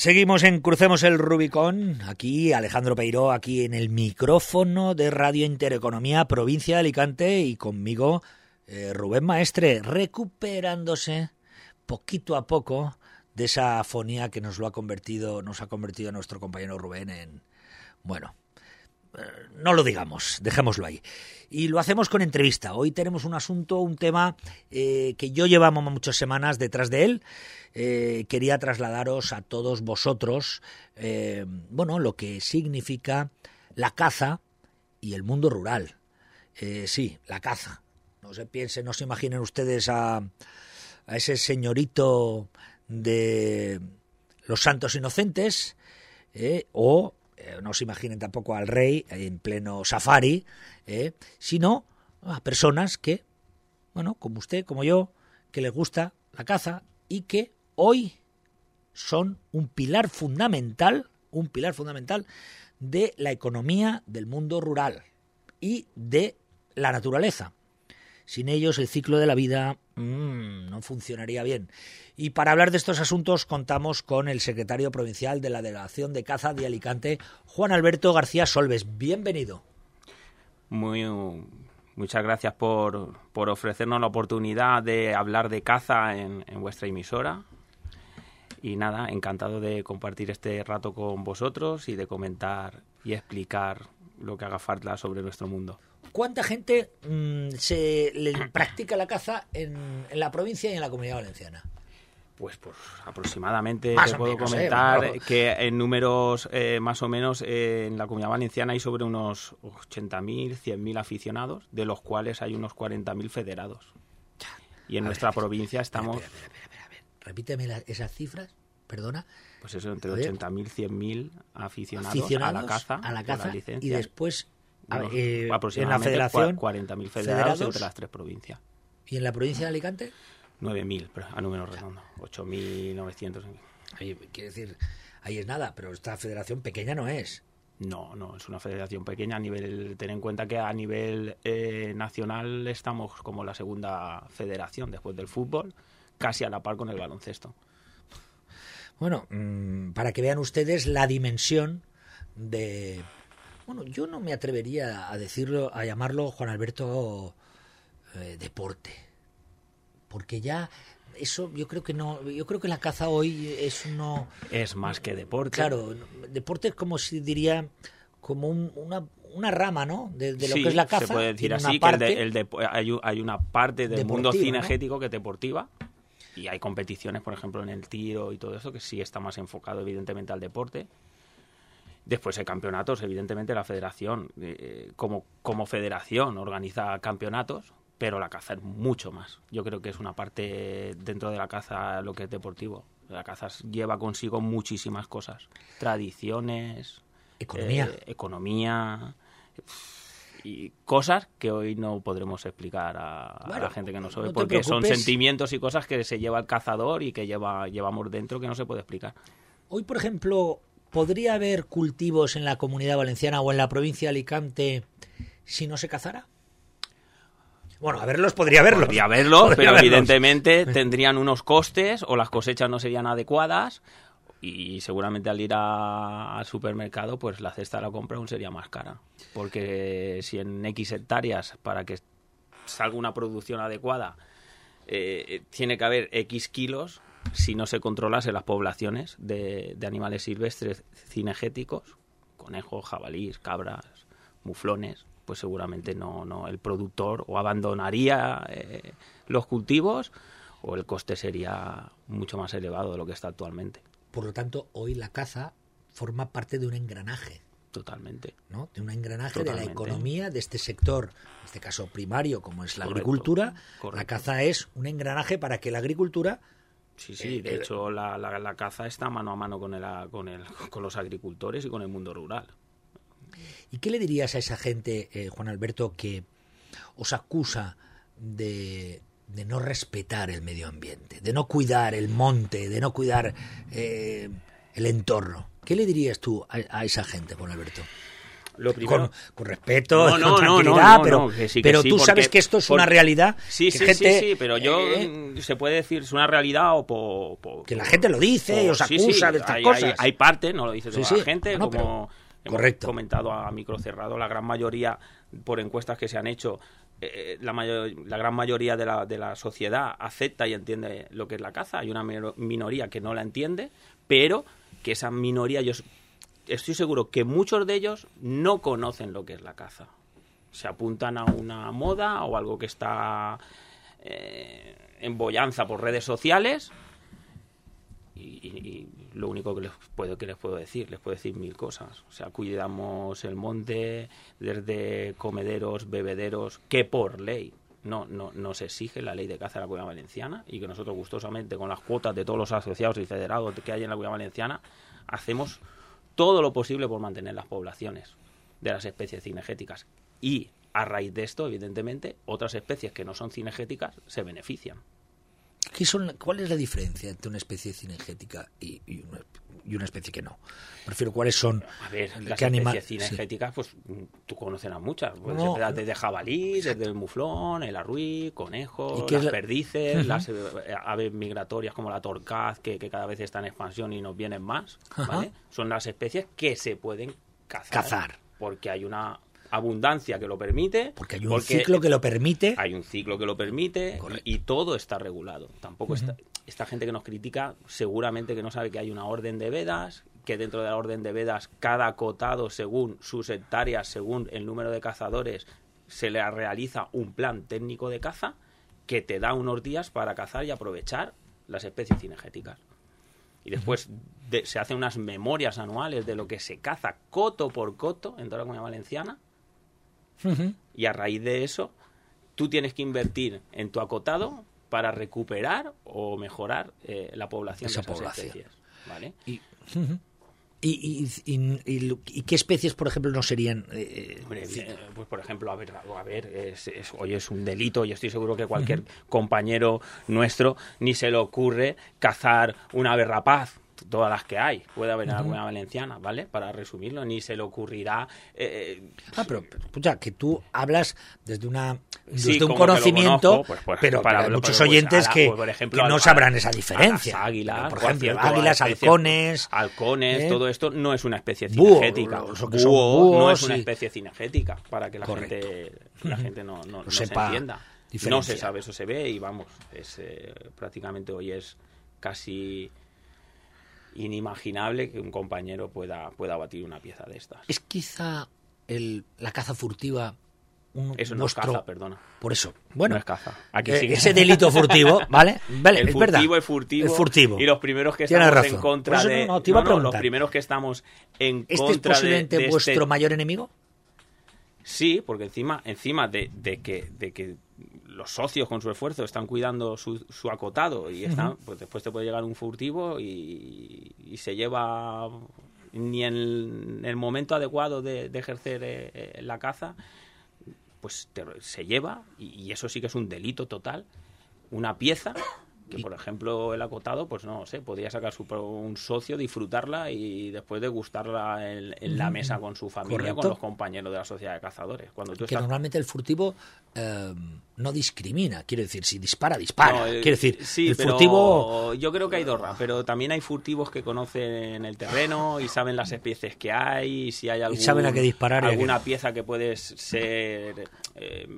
Seguimos en Crucemos el Rubicón, aquí Alejandro Peiró, aquí en el micrófono de Radio Intereconomía, provincia de Alicante, y conmigo eh, Rubén Maestre, recuperándose poquito a poco de esa afonía que nos lo ha convertido, nos ha convertido nuestro compañero Rubén en, bueno, no lo digamos, dejémoslo ahí. Y lo hacemos con entrevista. Hoy tenemos un asunto, un tema eh, que yo llevamos muchas semanas detrás de él. Eh, quería trasladaros a todos vosotros, bueno, lo que significa la caza y el mundo rural. sí, la caza. No se piensen, no se imaginen ustedes a, a ese señorito de los santos inocentes o eh, no se imaginen tampoco al rey en pleno safari, eh, sino a personas que, bueno, como usted, como yo, que les gusta la caza y que hoy son un pilar fundamental, un pilar fundamental de la economía del mundo rural y de la naturaleza. Sin ellos el ciclo de la vida mm, no funcionaría bien. Y para hablar de estos asuntos contamos con el secretario provincial de la Delegación de Caza de Alicante, Juan Alberto García Solves. Bienvenido. Muy, muchas gracias por, ofrecernos la oportunidad de hablar de caza en, en vuestra emisora. Y nada, encantado de compartir este rato con vosotros y de comentar y explicar lo que haga falta sobre nuestro mundo. ¿Cuánta gente mm, se practica la caza en, la provincia y en la comunidad valenciana? Pues, pues aproximadamente te puedo ¿eh? comentar que en números eh, más o menos eh, en la comunidad valenciana hay sobre unos 80.000, 100.000 aficionados, de los cuales hay unos 40.000 federados. Y en nuestra provincia estamos... Espera, espera, espera, Repíteme esas cifras, perdona. Pues eso, entre 80.000, 100.000 aficionados, aficionados, a la caza, a la caza y después eh, en la federación 40.000 federados, entre las tres provincias. ¿Y en la provincia de Alicante? 9.000, a número redondo. 8.900. Quiere decir, ahí es nada, pero esta federación pequeña no es. No, no, es una federación pequeña a nivel, ten en cuenta que a nivel eh, nacional estamos como la segunda federación después del fútbol, casi a la par con el baloncesto. Bueno, mm, para que vean ustedes la dimensión de bueno, yo no me atrevería a decirlo, a llamarlo Juan Alberto eh, deporte, porque ya eso yo creo que no, yo creo que la caza hoy es uno es más que deporte. Claro, deporte es como si diría como una, una rama, ¿no? De, lo que es la caza. Se puede decir así, que el hay, una parte del mundo cinegético que es deportiva y hay competiciones, por ejemplo, en el tiro y todo eso, que sí está más enfocado evidentemente al deporte. Después hay campeonatos, evidentemente la federación, eh, como, como federación, organiza campeonatos, pero la caza es mucho más. Yo creo que es una parte dentro de la caza lo que es deportivo. La caza lleva consigo muchísimas cosas, tradiciones, economía, eh, economía y cosas que hoy no podremos explicar a, la gente que no sabe, porque son sentimientos y cosas que se lleva el cazador y que lleva, llevamos dentro que no se puede explicar. Hoy, por ejemplo, ¿podría haber cultivos en la comunidad valenciana o en la provincia de Alicante si no se cazara? Bueno, a verlos podría haberlos. Podría haberlos, pero evidentemente tendrían unos costes o las cosechas no serían adecuadas y seguramente al ir al supermercado pues la cesta de la compra aún sería más cara. Porque si en X hectáreas para que salga una producción adecuada eh, tiene que haber X kilos, si no se controlase las poblaciones de, animales silvestres cinegéticos, conejos, jabalíes, cabras, muflones, pues seguramente no, no el productor o abandonaría eh, los cultivos o el coste sería mucho más elevado de lo que está actualmente. Por lo tanto, hoy la caza forma parte de un engranaje. Totalmente. ¿no? De un engranaje de la economía de este sector, en este caso primario, como es la agricultura. La caza es un engranaje para que la agricultura Sí, sí, eh, de hecho la, la, caza está mano a mano con, el, con, el, con los agricultores y con el mundo rural. ¿Y qué le dirías a esa gente, eh, Juan Alberto, que os acusa de, de, no respetar el medio ambiente, de no cuidar el monte, de no cuidar eh, el entorno? ¿Qué le dirías tú a, esa gente, Juan Alberto? Lo primero... con, con respeto, No, no, con tranquilidad, no, pero, no, que sí, que pero sí, tú porque- sabes que esto es una porque- realidad. Sí, que sí, gente, sí, sí, pero yo eh, se puede decir es una realidad o po- po- Que la gente lo dice y os acusa de estas hay, cosas. Hay, hay parte, no lo dice toda la gente, Bueno, como pero- hemos correcto. comentado a micro cerrado, la gran mayoría, por encuestas que se han hecho, eh, la, mayor- la gran mayoría de la, de la sociedad acepta y entiende lo que es la caza. Hay una mino- minoría que no la entiende, pero que esa minoría, yo estoy seguro que muchos de ellos no conocen lo que es la caza. Se apuntan a una moda o algo que está eh, en bollanza por redes sociales y, lo único que les puedo que les puedo decir, les puedo decir mil cosas. O sea, cuidamos el monte desde comederos, bebederos, que por ley no, no, no se exige la ley de caza de la Comunidad Valenciana y que nosotros gustosamente con las cuotas de todos los asociados y federados que hay en la Comunidad Valenciana hacemos todo lo posible por mantener las poblaciones de las especies cinegéticas y a raíz de esto, evidentemente, otras especies que no son cinegéticas se benefician. ¿qué son, ¿Cuál es la diferencia entre una especie cinegética y, y una, y una especie que no? Prefiero, ¿cuáles son? A ver, las ¿Qué anima- especies cinegéticas, pues mm, tú conocerás muchas. Pues, No. desde jabalí, desde el muflón, el arruí, conejo, ¿Y qué es las la- perdices, Ujú. las eh, aves migratorias como la torcaz, que, que cada vez está en expansión y nos vienen más. ¿vale? Son las especies que se pueden cazar. Cazar. Porque hay una abundancia que lo permite. Porque hay un ciclo que lo permite. Hay un ciclo que lo permite Correcto. y, y todo está regulado. Tampoco está, esta gente que nos critica seguramente que no sabe que hay una orden de vedas, que dentro de la orden de vedas cada acotado según sus hectáreas, según el número de cazadores, se le realiza un plan técnico de caza que te da unos días para cazar y aprovechar las especies cinegéticas. Y después de- se hacen unas memorias anuales de lo que se caza coto por coto en toda la comunidad valenciana. Y a raíz de eso tú tienes que invertir en tu acotado para recuperar o mejorar eh, la población Esa de esas población. especies. ¿vale? Y, y, y- y- y- y qué especies, por ejemplo, no serían? eh, Hombre, eh, pues por ejemplo, a ver, a ver es, es- oye, es un delito y estoy seguro que cualquier compañero nuestro ni se le ocurre cazar una ave rapaz, todas las que hay, puede haber en la comunidad valenciana, ¿vale? Para resumirlo, ni se le ocurrirá... eh, Ah, pero, escucha, que tú hablas desde una Sí, desde un que lo conocimiento, conozco, pues, pues, pero, para- hay muchos pues, oyentes a la- que, pues, por ejemplo, que no al- sabrán esa a diferencia. las águilas, por a ejemplo, cierto, águilas, a halcones, halcones, ¿eh? todo esto no es una especie Búho, cinegética. Búho no es una especie cinegética para que la Correcto. gente la gente no, no- no se sepa entienda. No diferenciar. se sabe, eso se ve y vamos, es eh, prácticamente hoy es casi inimaginable que un compañero pueda pueda batir una pieza de estas. es quizá el, la caza furtiva un, Eso no es caza, perdona. Por eso, bueno, no es caza. Aquí eh, ese delito furtivo, ¿vale? Vale, el es furtivo verdad. es furtivo, El furtivo. y los primeros que Tienes estamos razón. en contra eso de no, te iba no, los primeros que estamos en ¿Este es contra de- posiblemente de, este- vuestro mayor enemigo? Sí, porque encima, encima de, de que, de que los socios con su esfuerzo están cuidando su, su acotado y están, pues después te puede llegar un furtivo y, y se lleva ni en el momento adecuado de, de ejercer eh, eh, la caza, pues te- se lleva y, y eso sí que es un delito total, una pieza que por ejemplo el acotado pues no sé podría sacar su un socio disfrutarla y después degustarla en, en la mesa con su familia Correcto. con los compañeros de la sociedad de cazadores cuando tú Que estás normalmente el furtivo eh, no discrimina. Quiero decir, si dispara, dispara. No, eh, Quiero decir, sí, el furtivo... yo creo que hay dos pero también hay furtivos que conocen el terreno y saben las especies que hay y si hay algún, saben a qué disparar y a qué alguna pieza que puede ser eh,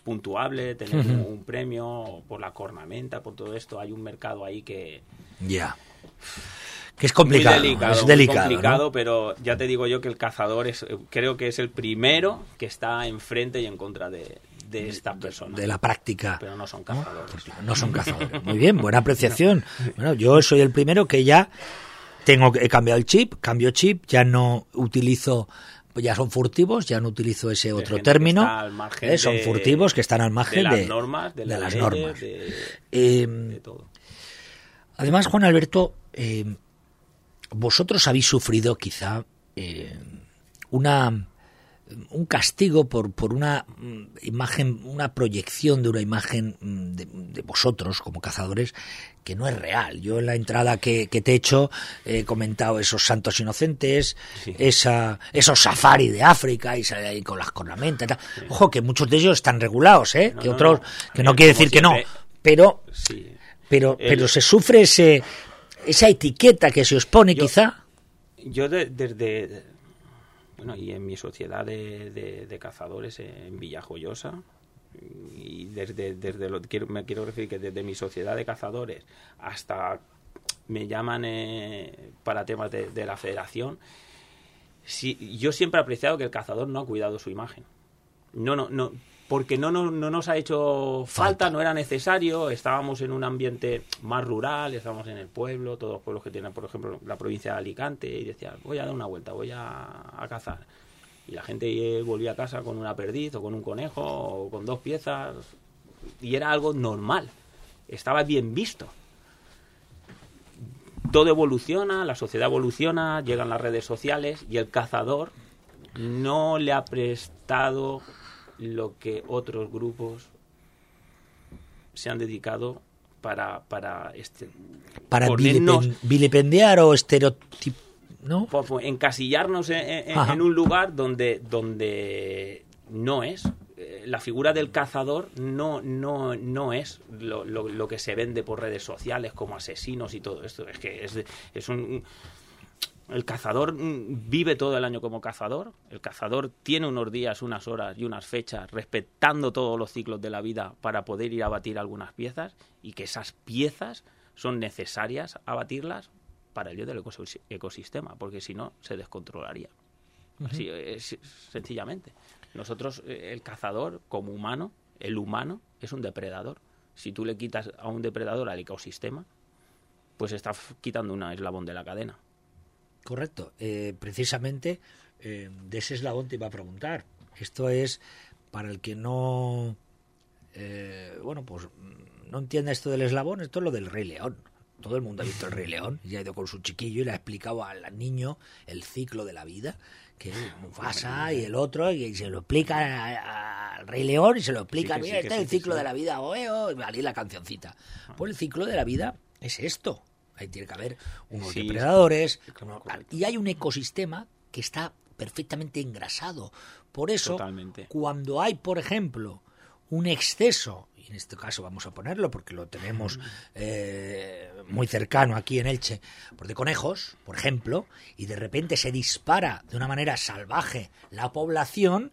puntuable tener un, un premio por la cornamenta por todo esto hay un mercado ahí que Ya. Que es complicado. muy delicado, es muy delicado. complicado, ¿no? pero ya te digo yo que el cazador es creo que es el primero que está enfrente y en contra de, de estas personas De la práctica. pero no son cazadores No son cazadores. Muy bien, buena apreciación. Bueno, yo soy el primero que ya tengo he cambiado el chip, cambio chip, ya no utilizo ya son furtivos, ya no utilizo ese otro término. está al margen eh, son de- furtivos que están al margen de de, las normas, de, de las, leyes, normas. Eh, todo. Además, Juan Alberto, eh, vosotros habéis sufrido quizá eh, una un castigo por, por una mm, imagen, una proyección de una imagen mm, de, vosotros como cazadores que no es real. Yo en la entrada que, te he hecho he comentado esos santos inocentes, esa, esos safari de África y, ahí con las cornamentas. Ojo, que muchos de ellos están regulados, ¿eh? que otros, que no quiere decir que no, pero, pero, pero se sufre ese, esa etiqueta que se os pone quizá. Yo desde bueno, y en mi sociedad de, de, cazadores en Villajoyosa, y desde, desde lo, quiero, me quiero referir que desde mi sociedad de cazadores hasta me llaman eh, para temas de, de, la federación, si, yo siempre he apreciado que el cazador no ha cuidado su imagen. No, no, no, porque no, no, no, nos ha hecho falta, no era necesario, estábamos en un ambiente más rural, estábamos en el pueblo, todos los pueblos que tienen, por ejemplo, la provincia de Alicante, y decía, voy a dar una vuelta, voy a, cazar. Y la gente volvía a casa con una perdiz o con un conejo o con dos piezas, y era algo normal, estaba bien visto. Todo evoluciona, la sociedad evoluciona, llegan las redes sociales y el cazador no le ha prestado lo que otros grupos se han dedicado para para este para vilipendiar o estereotip no encasillarnos en, un lugar donde donde no es. Eh, la figura del cazador no no no es lo, lo, lo, que se vende por redes sociales como asesinos y todo esto. Es que es, es un el cazador mm, vive todo el año como cazador. El cazador tiene unos días, unas horas y unas fechas respetando todos los ciclos de la vida para poder ir a batir algunas piezas y que esas piezas son necesarias abatirlas para el yo del ecosistema, porque si no se descontrolaría. Así es, sencillamente. Nosotros, eh, el cazador como humano, el humano es un depredador. Si tú le quitas a un depredador al ecosistema, pues estás quitando un eslabón de la cadena. Correcto. Eh, precisamente eh, de ese eslabón te iba a preguntar. Esto es para el que no, eh, bueno, pues no entiende esto del eslabón, esto es lo del Rey León. Todo el mundo ha visto el Rey León y ha ido con su chiquillo y le ha explicado al niño el ciclo de la vida, que es Mufasa y el otro, y se lo explica al Rey León y se lo explica, mira, este es el ciclo de la vida, o y la cancioncita. Pues el ciclo de la vida es esto, Ahí tiene que haber unos depredadores. y hay un ecosistema que está perfectamente engrasado. Por eso, cuando hay, por ejemplo, un exceso, y en este caso vamos a ponerlo porque lo tenemos eh, muy cercano aquí en Elche, por de conejos, por ejemplo, y de repente se dispara de una manera salvaje la población,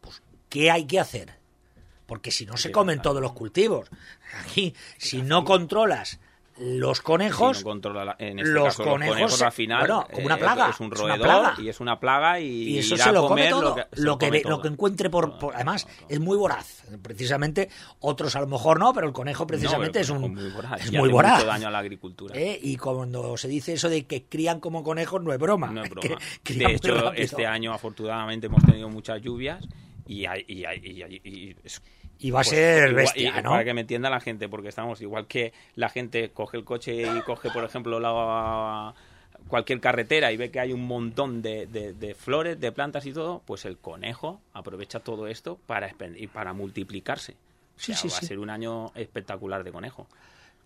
pues ¿qué hay que hacer? Porque si no se comen todos los cultivos. Aquí, si no controlas los conejos en este los, caso, conejos, los conejos al final como una eh, plaga es un roedor y es una plaga y, eso se lo come todo lo que, lo que, encuentre por, además es muy voraz precisamente otros a lo mejor no pero el conejo precisamente es un muy voraz, es muy voraz. Mucho daño a la agricultura ¿Eh? y cuando se dice eso de que crían como conejos no es broma, no es broma. de hecho este año afortunadamente hemos tenido muchas lluvias y, hay, y, y, y va a pues, ser bestia, ¿no? Para que me entienda la gente, porque estamos igual que la gente coge el coche y coge, por ejemplo, la, cualquier carretera y ve que hay un montón de, de, flores, de plantas y todo, pues el conejo aprovecha todo esto para, para multiplicarse. sí, sí, va a ser un año espectacular de conejo.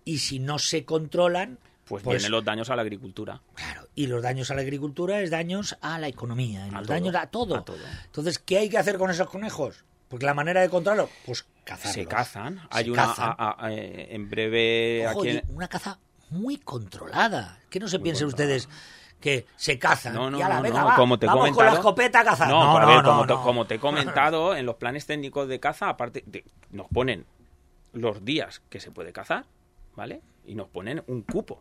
Y si no se controlan, pues, pues, vienen los daños a la agricultura. Claro, y los daños a la agricultura es daños a la economía, los daños a todo. a todo. Entonces, ¿qué hay que hacer con esos conejos? Porque la manera de controlarlo, pues cazarlos. Se cazan. Hay una eh, en breve aquí una caza muy controlada. Que no se piensen ustedes que se cazan. No, no, no, venga, como te vamos con la escopeta a cazar. No, no, como, como, te he comentado, en los planes técnicos de caza, aparte, nos ponen los días que se puede cazar, ¿vale? Y nos ponen un cupo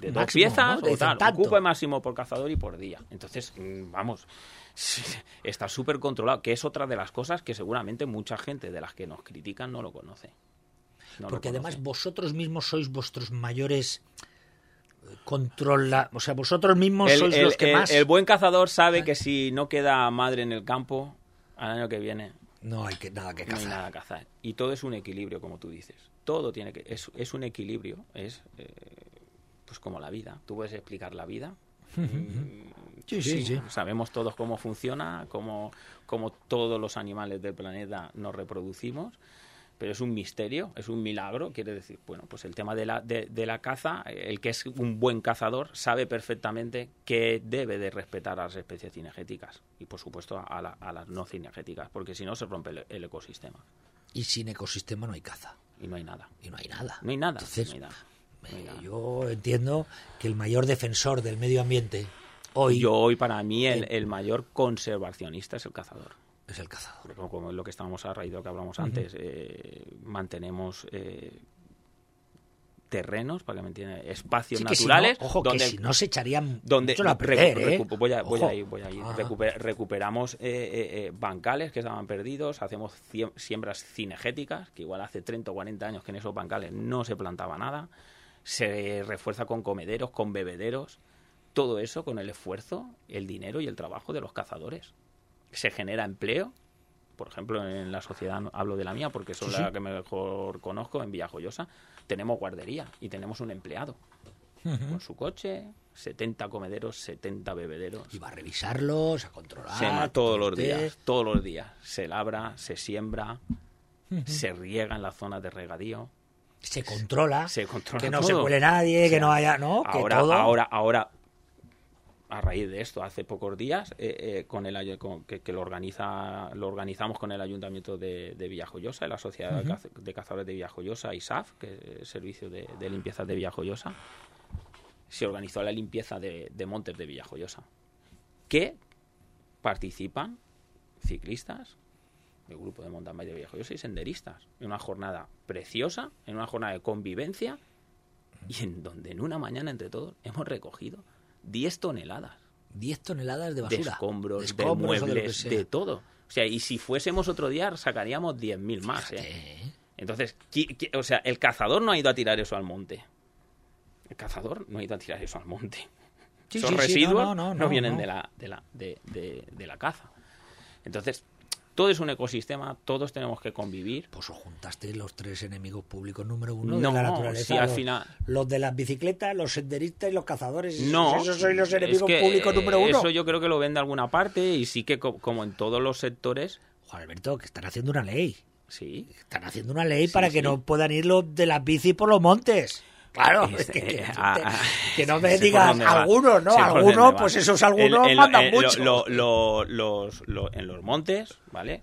de dos piezas o tal, un cupo máximo por cazador y por día. Entonces, mm, vamos, está súper controlado, que es otra de las cosas que seguramente mucha gente de las que nos critican no lo conoce. Porque además vosotros mismos sois vuestros mayores eh, controla, o sea, vosotros mismos sois los que más. El buen cazador sabe que si no queda madre en el campo al año que viene no hay que, nada que cazar. No hay nada que cazar. Y todo es un equilibrio, como tú dices. Todo tiene que es, es un equilibrio, es eh, pues como la vida. Tú puedes explicar la vida. Mm, Sí, sí, sí. Sabemos todos cómo funciona, cómo, cómo todos los animales del planeta nos reproducimos pero es un misterio, es un milagro, quiere decir, bueno, pues el tema de la, de, la caza, el que es un buen cazador sabe perfectamente que debe de respetar a las especies cinegéticas y por supuesto a, las no cinegéticas, porque si no se rompe el, ecosistema. Y sin ecosistema no hay caza. Y no hay nada. Y no hay nada. No hay nada. Yo entiendo que el mayor defensor del medio ambiente hoy... Yo hoy para mí el, el mayor conservacionista es el cazador es el cazador. como, es lo que estábamos a raíz de lo que hablamos antes, eh, mantenemos eh, terrenos, para que me entiendan, espacios naturales. ojo, donde, que si no se echarían donde mucho la perder, ¿eh? voy, a, voy, a, ir, voy a ir. recuperamos bancales que estaban perdidos, hacemos siembras cinegéticas, que igual hace 30 o 40 años que en esos bancales no se plantaba nada. Se refuerza con comederos, con bebederos. Todo eso con el esfuerzo, el dinero y el trabajo de los cazadores se genera empleo. Por ejemplo, en la sociedad, hablo de la mía porque son la que mejor conozco, en Villajoyosa, tenemos guardería y tenemos un empleado con su coche, 70 comederos, 70 bebederos. Y va a revisarlos, a controlar. Se todos los días, todos los días. Se labra, se siembra, se riega en las zonas de regadío. Se controla, se controla que no se cuele nadie, que no haya, ¿no? Ahora, ahora, ahora a raíz de esto, hace pocos días, eh, eh, con el que, lo organiza lo organizamos con el Ayuntamiento de, de Villajoyosa, la Sociedad de Cazadores de Villajoyosa, ISAF, que es el Servicio de, Limpieza de Villajoyosa, se organizó la limpieza de, montes de Villajoyosa, que participan ciclistas del grupo de mountain bike de Villajoyosa y senderistas, en una jornada preciosa, en una jornada de convivencia, y en donde en una mañana entre todos hemos recogido 10 toneladas. 10 toneladas de basura. De escombros, de, muebles, de, todo. O sea, y si fuésemos otro día, sacaríamos 10.000 más. ¿eh? ¿eh? Entonces, o sea, el cazador no ha ido a tirar eso al monte. El cazador no ha ido a tirar eso al monte. Esos residuos no, vienen de la, de, la, de, de la caza. Entonces, todo es un ecosistema, todos tenemos que convivir. Pues os juntaste los tres enemigos públicos número uno de la naturaleza. al final... los, de las bicicletas, los senderistas y los cazadores. No, esos son los enemigos públicos número uno. Eso yo creo que lo ven de alguna parte y sí que como en todos los sectores. Juan Alberto, que están haciendo una ley. Sí. Están haciendo una ley para que no puedan ir los de las bici por los montes. Claro, que, ah, ah, no me digas algunos, ¿no? algunos, pues esos algunos mandan mucho. en los montes, ¿vale?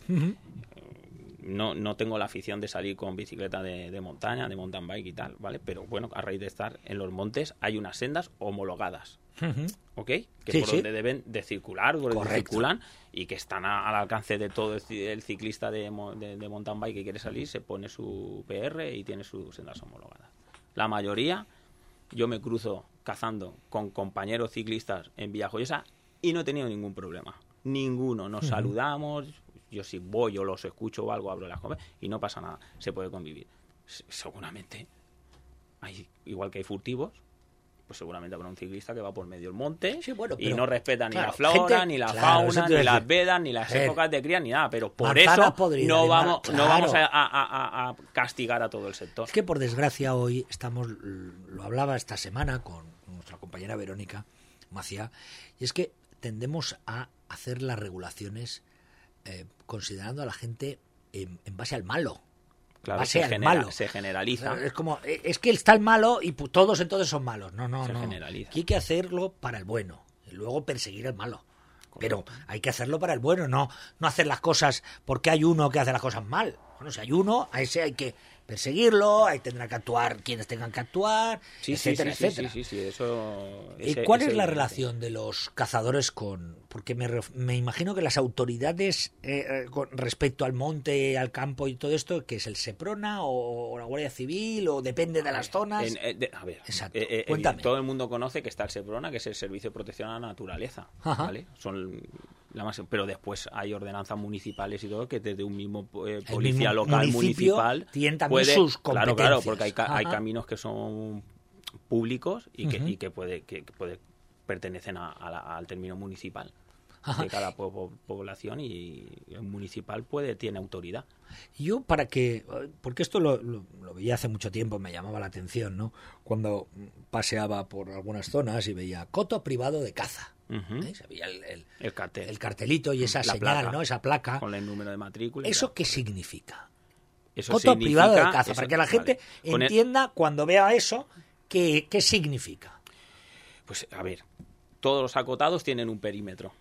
no, no tengo la afición de salir con bicicleta de, montaña, de mountain bike y tal, ¿vale? Pero bueno, a raíz de estar en los montes hay unas sendas homologadas, ¿ok? Que por donde deben de circular, por donde circulan y que están al alcance de todo el, ciclista de, de mountain bike que quiere salir, se pone su PR y tiene sus sendas homologadas. La mayoría, yo me cruzo cazando con compañeros ciclistas en Villajoyosa y no he tenido ningún problema. Ninguno. Nos saludamos. Yo si voy o los escucho o algo, abro las cosas y no pasa nada. Se puede convivir. Seguramente. Hay, igual que hay furtivos, pues seguramente habrá un ciclista que va por medio del monte y no respeta ni la flora, ni la fauna, ni las vedas, ni las épocas de cría, ni nada. Pero por eso no vamos, no vamos a, castigar a todo el sector. Es que por desgracia hoy estamos, lo hablaba esta semana con nuestra compañera Verónica Macía, y es que tendemos a hacer las regulaciones eh, considerando a la gente en base al malo. Claro, se, malo. se generaliza. Es como, eh, es que está el malo y todos entonces son malos. No, no, se no. Generaliza. hay que hacerlo para el bueno y luego perseguir al malo. Pero hay que hacerlo para el bueno, no, no hacer las cosas porque hay uno que hace las cosas mal. Bueno, si hay uno, a ese hay que perseguirlo, ahí tendrán que actuar quienes tengan que actuar, etcétera, etcétera. Sí, sí, eso, ¿Y cuál es la relación de los cazadores con...? Porque me, me imagino que las autoridades eh, eh, con respecto al monte, al campo y todo esto, que es el SEPRONA o, la Guardia Civil o depende de las zonas... Eh, a ver, Exacto. Cuéntame. todo el mundo conoce que está el SEPRONA, que es el Servicio de Protección a la Naturaleza, ¿vale? Son pero después hay ordenanzas municipales y todo que desde un mismo eh, policía local municipal tienen también sus competencias. Claro, claro, porque hay, hay caminos que son públicos y que, y que puede que puede pertenecen al término municipal de cada población y el municipal puede tiene autoridad. Yo para que porque esto lo, lo, veía hace mucho tiempo me llamaba la atención, ¿no? Cuando paseaba por algunas zonas y veía coto privado de caza ¿eh? Se veía el, el- El cartel. el cartelito y esa La señal, placa. ¿no? Esa placa. Con el número de matrícula. ¿Eso qué significa? Eso Coto significa- privado de caza, eso- para que la vale. gente entienda cuando vea eso qué, qué significa. Pues a ver, todos los acotados tienen un perímetro,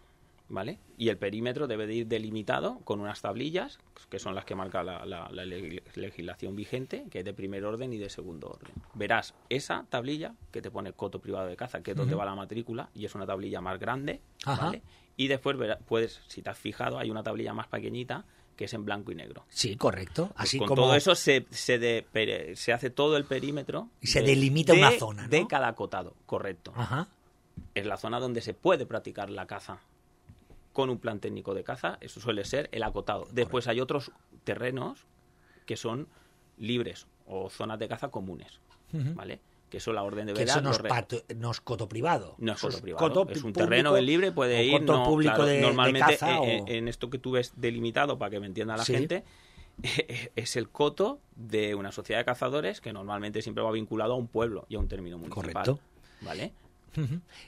¿vale? Y el perímetro debe de ir delimitado con unas tablillas, que son las que marca la, la- la le- legislación vigente, que es de primer orden y de segundo orden. Verás esa tablilla que te pone coto privado de caza, que es donde va la matrícula, y es una tablilla más grande, Ajá. ¿vale? Y después verá- puedes, si te has fijado, hay una tablilla más pequeñita que es en blanco y negro. Sí, correcto. Pues Así con como todo eso se, se, de- hace todo el perímetro. Y se delimita una zona, ¿no? De cada acotado, correcto. Ajá. Es la zona donde se puede practicar la caza. Con un plan técnico de caza, eso suele ser el acotado. Después hay otros terrenos que son libres o zonas de caza comunes. ¿vale? Que eso la orden de Que veda eso no es, re- pato- no es coto privado. no es coto privado, coto es un terreno en libre, puede ir. coto no, público claro, de, de normalmente caza eh, o- eh, en esto que tú ves delimitado, para que me entienda la Sí. gente, es el coto de una sociedad de cazadores que normalmente siempre va vinculado a un pueblo y a un término municipal. Correcto. ¿Vale?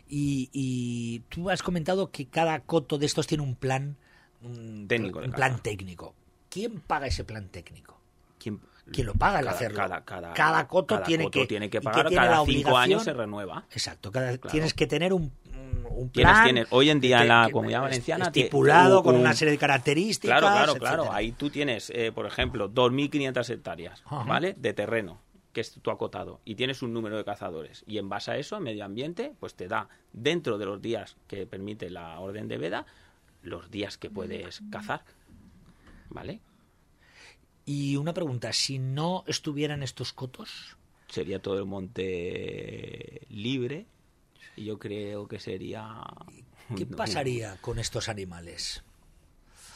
Y, y tú has comentado que cada coto de estos tiene un plan un, Técnico un plan técnico. ¿Quién paga ese plan técnico? ¿Quién, ¿Quién lo paga el cada, hacerlo? Cada, cada, Cada coto tiene coto que- tiene que pagar, cada cinco años se renueva. Exacto, Claro. tienes que tener un, un- un Tienes- plan tienes- hoy en día en la Comunidad Valenciana estipulado un- con un- una serie de características. Claro, claro, etcétera. claro. Ahí tú tienes, eh, por ejemplo, 2.500 hectáreas, Ajá. ¿vale? De terreno, que es tu acotado, y tienes un número de cazadores. Y en base a eso, medio ambiente, pues te da, dentro de los días que permite la orden de veda, los días que puedes cazar, ¿vale? Y una pregunta, si no estuvieran estos cotos, Sería todo el monte libre, y yo creo que sería... ¿qué pasaría con estos animales?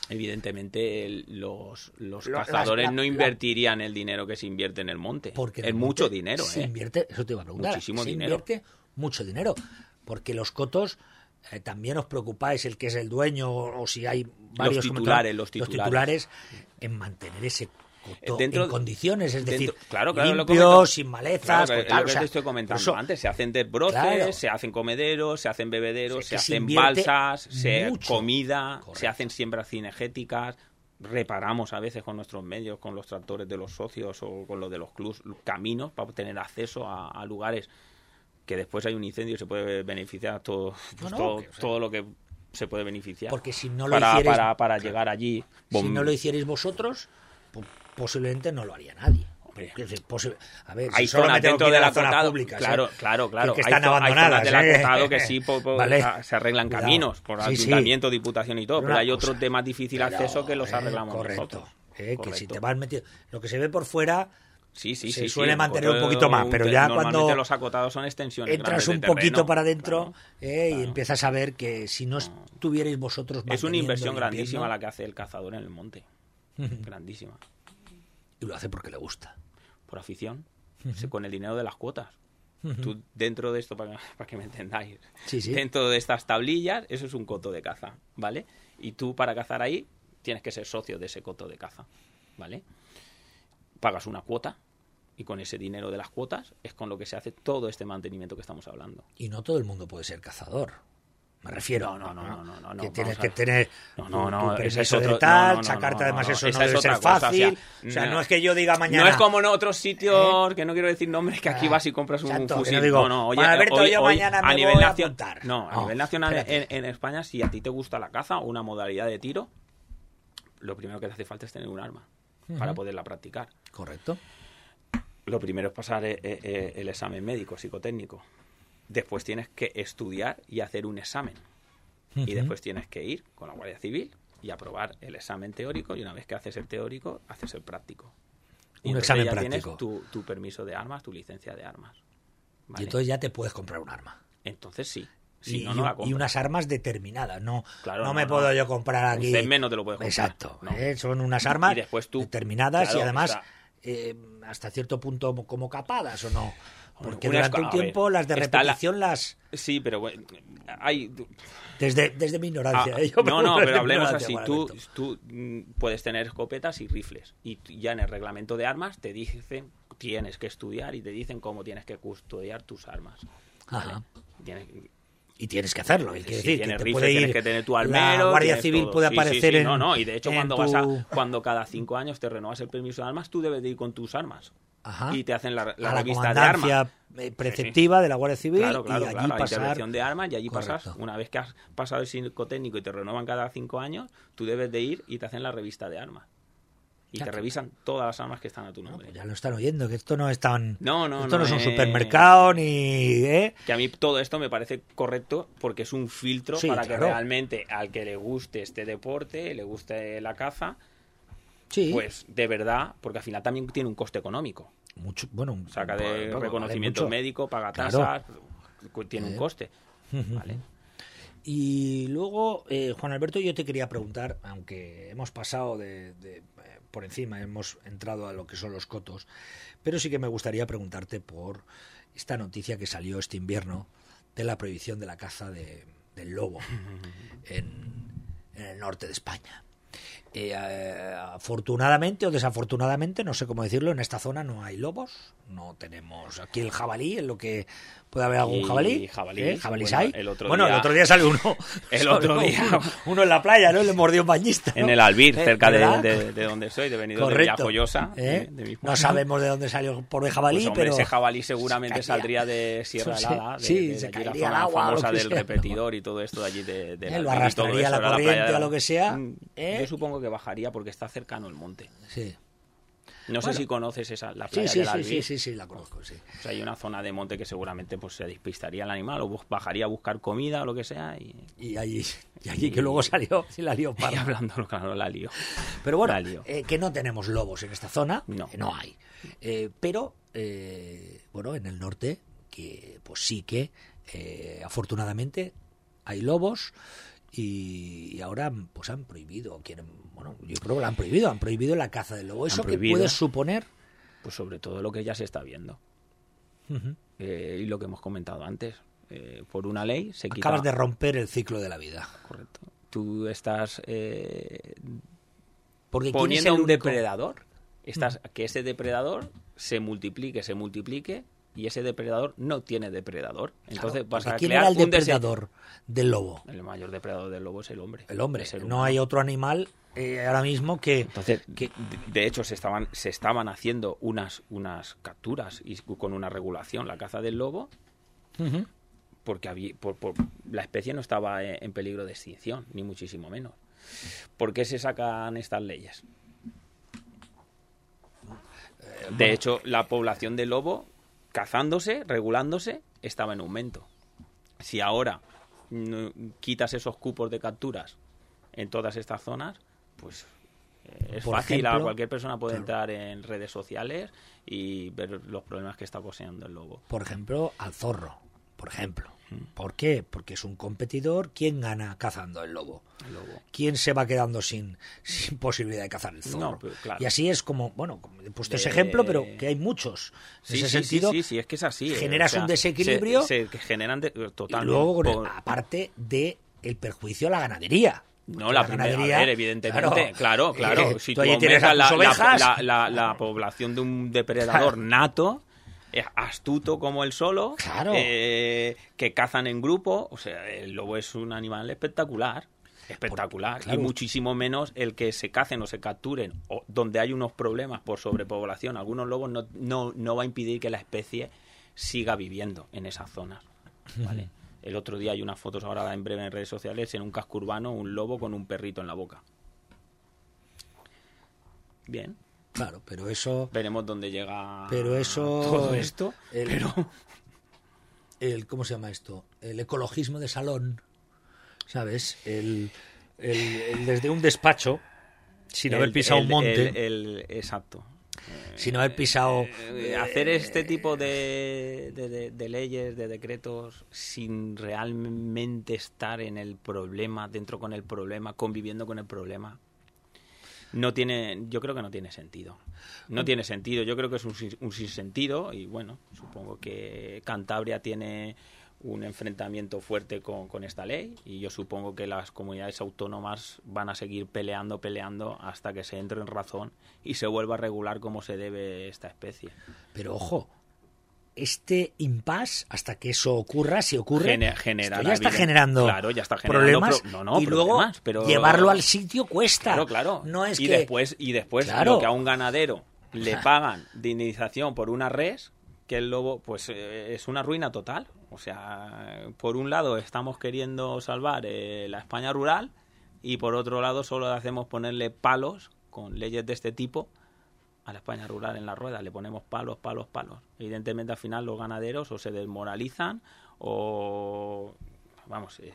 Evidentemente los, los Lo- cazadores las- la- no la- invertirían el dinero que se invierte en el monte. Porque es mucho dinero, se ¿eh? invierte, eso te iba a preguntar. Muchísimo se dinero. invierte mucho dinero. Porque los cotos eh, también os preocupáis, el que es el dueño o, si hay varios como titulares, tal, los titulares. en mantener ese dentro- en condiciones, es dentro- decir, claro, claro, limpio, sin Claro, malezas, que- con es tal, lo o que sea, te estoy comentando eso- antes. Se hacen desbroces, Claro. se hacen comederos, se hacen bebederos, se hacen balsas, se comida, Correcto. se hacen siembras cinegéticas. Reparamos a veces con nuestros medios, con los tractores de los socios o con los de los clubs, caminos para tener acceso a, a lugares que después hay un incendio y se puede beneficiar todo, pues No, no, todo, que, o sea, todo lo que se puede beneficiar. Porque si no lo para, hicierais- para, para llegar allí. si no lo hicierais vosotros, posiblemente no lo haría nadie. A ver, hay si zonas dentro que ir a del las zonas acotado. públicas, claro, claro, claro. Que, que Hay están hay abandonadas. zonas del ¿eh? acotado que sí po- po- Vale. se arreglan Cuidado. caminos por Sí, sí. ayuntamiento, diputación y todo, Pero hay otros cosa, de más difícil Pero, acceso que los eh, arreglamos correcto, nosotros. eh, que si Correcto. te vas metido lo que se ve por fuera Sí, sí, se sí, suele mantener un poquito más, pero ya normalmente cuando los acotados son extensiones entras un de poquito para adentro claro. y empiezas a ver que si no estuvierais vosotros Es una inversión grandísima la que hace el cazador en el monte. Grandísima. y lo hace porque le gusta Por afición. Con el dinero de las cuotas. Tú, dentro de esto, para, para que me entendáis, Sí, sí. dentro de estas tablillas, eso es un coto de caza, ¿vale? Y tú para cazar ahí tienes que ser socio de ese coto de caza, ¿vale? Pagas una cuota y con ese dinero de las cuotas es con lo que se hace todo este mantenimiento que estamos hablando. y no todo el mundo puede ser cazador me refiero No, no, no, no, no, no, que tienes que tener No, no, no, tu ese permiso es otro- de tal sacarte además eso no es debe ser cosa, o sea, fácil o sea, no- es que yo diga mañana No es como en otros sitios, que no quiero decir nombres, que aquí Ah, vas y compras un, exacto, fusil. no digo, no, oye, Alberto, hoy- yo hoy mañana me a nivel voy a apuntar. No, a No, nivel nacional en, España, si a ti te gusta la caza o una modalidad de tiro, lo primero que te hace falta es tener un arma para poderla practicar. correcto Lo primero es pasar eh, eh, el examen médico, psicotécnico. Después tienes que estudiar y hacer un examen. Y después tienes que ir con la Guardia Civil y aprobar el examen teórico. Y una vez que haces el teórico, haces el práctico. Y Un examen ya práctico. tienes tu, tu permiso de armas, tu licencia de armas. ¿vale? y entonces ya te puedes comprar un arma Entonces sí. Si y, no, y no la un- y compras. unas armas determinadas no Claro, no, no, me puedo yo comprar Un aquí CESME no te lo puedes comprar, exacto. ¿eh? son unas armas Y después tú- determinadas y además o sea- eh, hasta cierto punto como capadas o no porque Una durante un ver, tiempo las de la- repetición las Sí, pero bueno, hay... desde, desde mi ignorancia Ah, ¿eh? Yo no, no, pero hablemos así. Tú, tú mm, puedes tener escopetas y rifles. Y ya en el reglamento de armas te dicen, tienes que estudiar y te dicen cómo tienes que custodiar tus armas. ¿vale? Ajá. Tienes- Y tienes que hacerlo. Y Sí, decir, tienes que te rifle, puede tienes que tener tu la armero. Guardia Civil todo. puede sí, aparecer sí. en No, no, y de hecho cuando tu- vas a, cuando cada cinco años te renuevas el permiso de armas, tú debes de ir con tus armas. Ajá. Y te hacen la, la la revista de armas. eh, preceptiva de la Guardia Civil Claro, claro, y allí claro. Pasar. intervención de armas y allí pasas. Una vez que has pasado el psicotécnico y te renuevan cada cinco años, tú debes de ir y te hacen la revista de armas. Y te revisan todas las armas que están a tu No, nombre. pues ya lo están oyendo, que esto no es tan. No, no, esto no, no es un supermercado ni. ¿eh? Que a mí todo esto me parece correcto porque es un filtro Sí, para claro. que realmente al que le guste este deporte, le guste la caza, Sí. pues de verdad, porque al final también tiene un coste económico. mucho, bueno, Saca de reconocimiento médico, paga tasas, tiene un coste. ¿vale? Y luego, eh, Juan Alberto, yo te quería preguntar, aunque hemos pasado de, de, eh, por encima, hemos entrado a lo que son los cotos, pero sí que me gustaría preguntarte por esta noticia que salió este invierno de la prohibición de la caza de- del lobo en, en el norte de España. Eh, afortunadamente o desafortunadamente, no sé cómo decirlo, en esta zona no hay lobos, no tenemos aquí el jabalí, en lo que puede haber algún jabalí. jabalís, ¿eh? ¿Jabalís bueno, hay? el otro bueno, día- el otro día salió uno. El otro día- Uno, uno en la playa, ¿no? Le mordió un bañista. ¿no? En el Albir, Eh, cerca de, de- de donde soy, de de. Villajoyosa. ¿Eh? de- no sabemos de dónde salió por el jabalí, Pues, hombre, pero. ese jabalí seguramente se saldría de Sierra Sí, Helada, de, sí, de se allí la caería al zona agua, famosa del sea. repetidor y todo esto de allí de, de Eh, la lo arrastraría la corriente la- o lo que sea, Mm. Yo supongo que bajaría porque está cercano el monte. Sí, No Bueno. sé si conoces esa, la playa sí, sí, sí, sí, sí, la conozco, sí. O sea, hay una zona de monte que seguramente pues se despistaría el animal o bajaría a buscar comida o lo que sea y, Y allí, y allí que luego salió, sí la lió y parda. hablando, claro, la lío. Pero bueno, eh, que no tenemos lobos en esta zona, No. eh, no hay. Eh, pero, eh, bueno, en el norte, que pues sí que, afortunadamente, hay lobos y ahora pues han prohibido, quieren, bueno, yo creo que lo han prohibido, han prohibido la caza del lobo. ¿Eso que prohibido. puede suponer? Pues sobre todo lo que ya se está viendo. Eh, y lo que hemos comentado antes. Eh, por una ley se quita... Acabas de romper el ciclo de la vida. Correcto. Tú estás eh, Porque ¿quién es poniendo el un único- depredador. Estás, Que ese depredador se multiplique, se multiplique y ese depredador no tiene depredador. Entonces Claro, vas a ¿Quién crear era el un depredador del lobo? El mayor depredador del lobo es el hombre. El hombre. el No hay otro animal eh, ahora mismo que... Entonces, que- de- hecho, se estaban, se estaban haciendo unas, unas capturas y con una regulación, la caza del lobo, porque había, por, por- la especie no estaba en, en peligro de extinción, ni muchísimo menos. ¿Por qué se sacan estas leyes? De hecho, la población de lobo, cazándose, regulándose, estaba en aumento. Si ahora mm, quitas esos cupos de capturas en todas estas zonas, pues eh, es Por fácil, a cualquier persona puede claro. entrar en redes sociales y ver los problemas que está poseyendo el lobo. por ejemplo, al zorro, por ejemplo. ¿Por qué? Porque es un competidor. ¿Quién gana cazando el lobo? El lobo. ¿Quién se va quedando sin, sin posibilidad de cazar el zorro? No, pero claro. Y así es como, bueno, he puesto ese ejemplo, pero que hay muchos. En Sí, ese sí, sentido, sí, sí, es que es así. eh, generas o sea, un desequilibrio Se, se- que generan de- y totalmente. luego, el- por- aparte de el perjuicio a la ganadería. No, Porque la primera, a ver, evidentemente, claro, claro. eh, si tú tú, tienes la, ovejas, la- la- la población de un depredador nato, eh, astuto como el solo, Claro. eh, que cazan en grupo, o sea, el lobo es un animal espectacular. Espectacular. claro. Y muchísimo menos el que se cacen o se capturen, o donde hay unos problemas por sobrepoblación. Algunos lobos no, no, no va a impedir que la especie siga viviendo en esas zonas. ¿vale? El otro día hay unas fotos ahora en breve en redes sociales en un casco urbano, un lobo con un perrito en la boca. Bien, Claro, pero eso, veremos dónde llega pero eso, todo esto. el, pero el, ¿cómo se llama esto? El ecologismo de salón, ¿sabes? El, el- el desde un despacho, sin haber pisado un monte, el- exacto. sin haber pisado... Eh, hacer este tipo de, de- de- de leyes, de decretos, sin realmente estar en el problema, dentro con el problema, conviviendo con el problema, no tiene, yo creo que no tiene sentido. No tiene sentido, yo creo que es un, un sinsentido y bueno, supongo que Cantabria tiene un enfrentamiento fuerte con, con esta ley y yo supongo que las comunidades autónomas van a seguir peleando, peleando hasta que se entre en razón y se vuelva a regular como se debe esta especie. Pero ojo, este impasse hasta que eso ocurra, si ocurre, esto ya está generando, claro, ya está generando problemas pro- no, no, y luego pero- llevarlo al sitio cuesta. Claro, claro. No es y que después y después Claro. lo que a un ganadero le pagan de indemnización por una res, que el lobo pues eh, es una ruina total. O sea, por un lado estamos queriendo salvar eh, la España rural y por otro lado solo hacemos ponerle palos con leyes de este tipo a la España rural en la rueda. Le ponemos palos, palos, palos. Evidentemente al final los ganaderos o se desmoralizan o vamos, eh,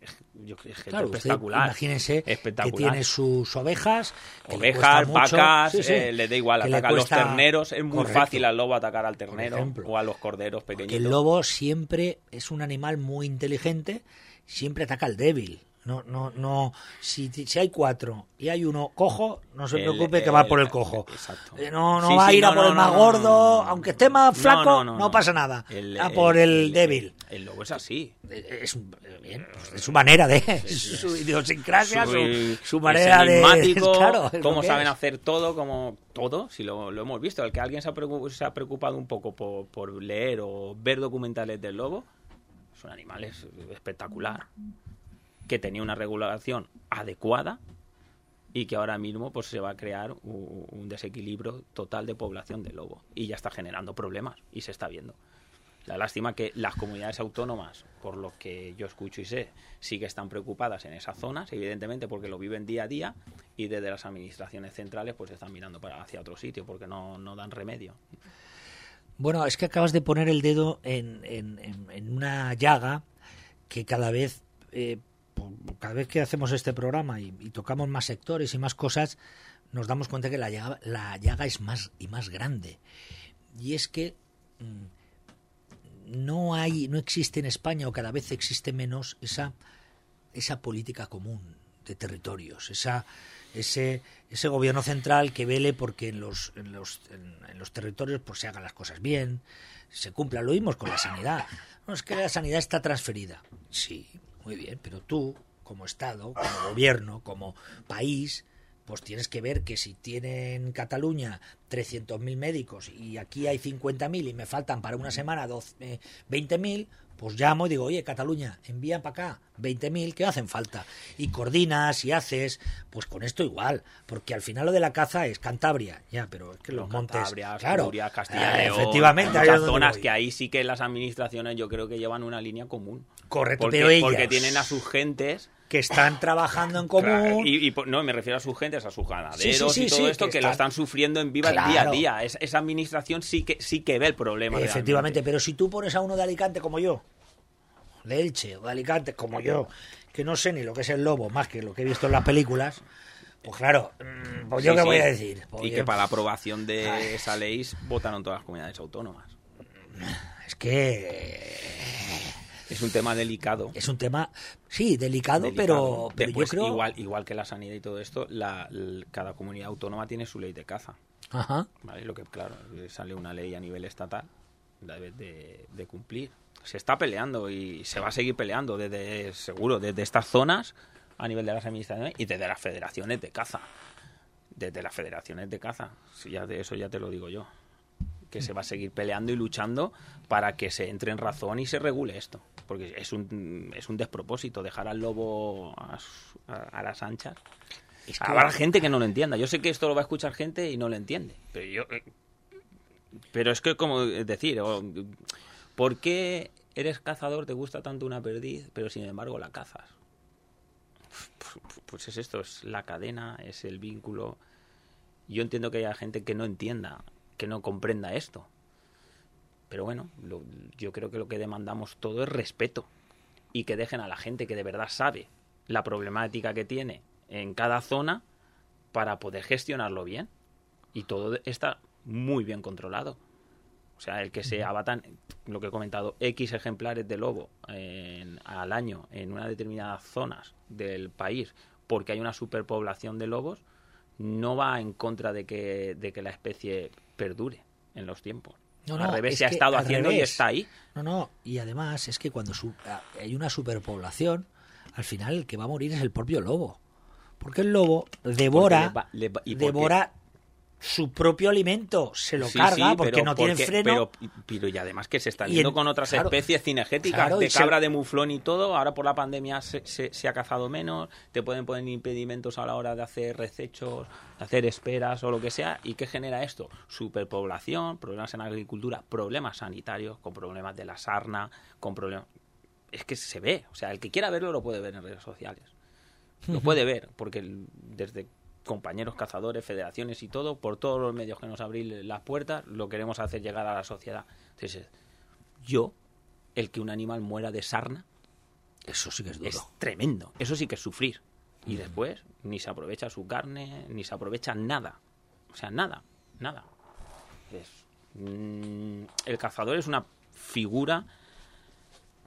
es- que es Claro, espectacular. imagínese que tiene sus ovejas, que Ovejas, vacas, sí, sí, eh, le da igual, atacar a los terneros. Es muy Correcto. fácil al lobo atacar al ternero ejemplo. o a los corderos Que pequeñitos. el lobo siempre es un animal muy inteligente, siempre ataca al débil. No, no, no. Si, si hay cuatro y hay uno cojo, no se El- preocupe que va el- por el cojo. exacto. Eh, No, no Sí, va a ir a por no, el más gordo, aunque esté más flaco, no, pasa nada. El- a por el, débil. El lobo es así. Eh, Es, eh, bien, pues, es su manera de. es su idiosincrasia, su, su es manera de. Claro, es cómo saben es. hacer todo, como todo, si lo, lo hemos visto. El que alguien se ha, preocu- se ha preocupado un poco por, por leer o ver documentales del lobo, es un animal es- espectacular, que tenía una regulación adecuada y que ahora mismo pues se va a crear un desequilibrio total de población de lobo y ya está generando problemas y se está viendo. La lástima que las comunidades autónomas, por lo que yo escucho y sé, sí que están preocupadas en esas zonas, evidentemente porque lo viven día a día, y desde las administraciones centrales pues están mirando para hacia otro sitio porque no, no dan remedio. Bueno, es que acabas de poner el dedo en- en una llaga que cada vez, eh, cada vez que hacemos este programa y, tocamos más sectores y más cosas, nos damos cuenta que la llaga, la llaga es más y más grande. Y es que mm, no hay, no existe en España o cada vez existe menos esa esa política común de territorios, esa, ese, ese gobierno central que vele porque en los, en los, en, los territorios pues, se hagan las cosas bien, se cumplan. Lo vimos con la sanidad. No, es que la sanidad está transferida. Sí, muy bien, pero tú, como Estado, como gobierno, como país, pues tienes que ver que si tienen en Cataluña 300.000 médicos y aquí hay 50.000 y me faltan para una semana 12, eh, 20.000, pues llamo y digo, oye, Cataluña, envían para acá 20.000 que hacen falta. Y coordinas y haces, pues con esto igual, porque al final lo de la caza es Cantabria, ya, pero es que los montes... Cantabria, claro, Asturias, Castilla y eh, León, efectivamente, hay zonas que ahí sí que las administraciones yo creo que llevan una línea común. Correcto, porque, pero ellas porque tienen a sus gentes que están trabajando en común... Claro, y, no, me refiero a sus gentes, a sus ganaderos Sí, sí, sí, y todo esto que que, lo están- están sufriendo en viva Claro. día a día. Es- esa administración sí que sí que ve el problema. Efectivamente, realmente. pero si tú pones a uno de Alicante como yo, de Elche o de Alicante como yo, que no sé ni lo que es el lobo más que lo que he visto en las películas, pues claro, mm, pues yo qué voy a decir. Pues Y yo- que para la aprobación de Ay. esa ley votaron todas las comunidades autónomas. Es que Es un tema delicado. es un tema, sí, delicado, delicado. pero, pero Después, yo creo... igual, igual que la sanidad y todo esto, la, cada comunidad autónoma tiene su ley de caza. Ajá. ¿vale? Lo que, claro, sale una ley a nivel estatal, la debes de, de cumplir. Se está peleando y se va a seguir peleando desde, seguro, desde estas zonas a nivel de las administraciones y desde las federaciones de caza. Desde las federaciones de caza. Si ya de eso ya te lo digo yo. Que se va a seguir peleando y luchando para que se entre en razón y se regule esto. Porque es un, es un despropósito dejar al lobo a, a- a las anchas. Es que- Habrá gente que no lo entienda. Yo sé que esto lo va a escuchar gente y no lo entiende. Pero yo. eh, Pero es que, como decir, ¿por qué eres cazador, te gusta tanto una perdiz, pero sin embargo la cazas? Pues es esto, es la cadena, es el vínculo. Yo entiendo que haya gente que no entienda, que no comprenda esto. Pero bueno, lo- yo creo que lo que demandamos todo es respeto. Y que dejen a la gente que de verdad sabe la problemática que tiene en cada zona para poder gestionarlo bien. Y todo está muy bien controlado. O sea, el que se abatan, lo que he comentado, X ejemplares de lobo en- al año en una determinadas zonas del país porque hay una superpoblación de lobos, no va en contra de que, de que la especie perdure en los tiempos. No, al revés, se ha estado haciendo y está ahí. No, no, y además es que cuando su- hay una superpoblación, al final el que va a morir es el propio lobo. Porque el lobo devora, le va- le va- ¿y qué? Su propio alimento se lo carga porque no tiene freno. Pero, pero, y además que se está yendo con otras especies cinegéticas de cabra, de muflón y todo. Ahora por la pandemia se, se, ha cazado menos, te pueden poner impedimentos a la hora de hacer recechos, de hacer esperas o lo que sea. ¿Y qué genera esto? Superpoblación, problemas en la agricultura, problemas sanitarios, con problemas de la sarna, con problemas... Es que se ve, o sea, el que quiera verlo lo puede ver en redes sociales. Lo puede ver, porque desde compañeros cazadores, federaciones y todo, por todos los medios que nos abrís las puertas, lo queremos hacer llegar a la sociedad. Entonces, yo, el que un animal muera de sarna, eso sí que es duro. Es tremendo. Eso sí que es sufrir. Y mm. después ni se aprovecha su carne, ni se aprovecha nada. O sea, nada, nada. Mm, el cazador es una figura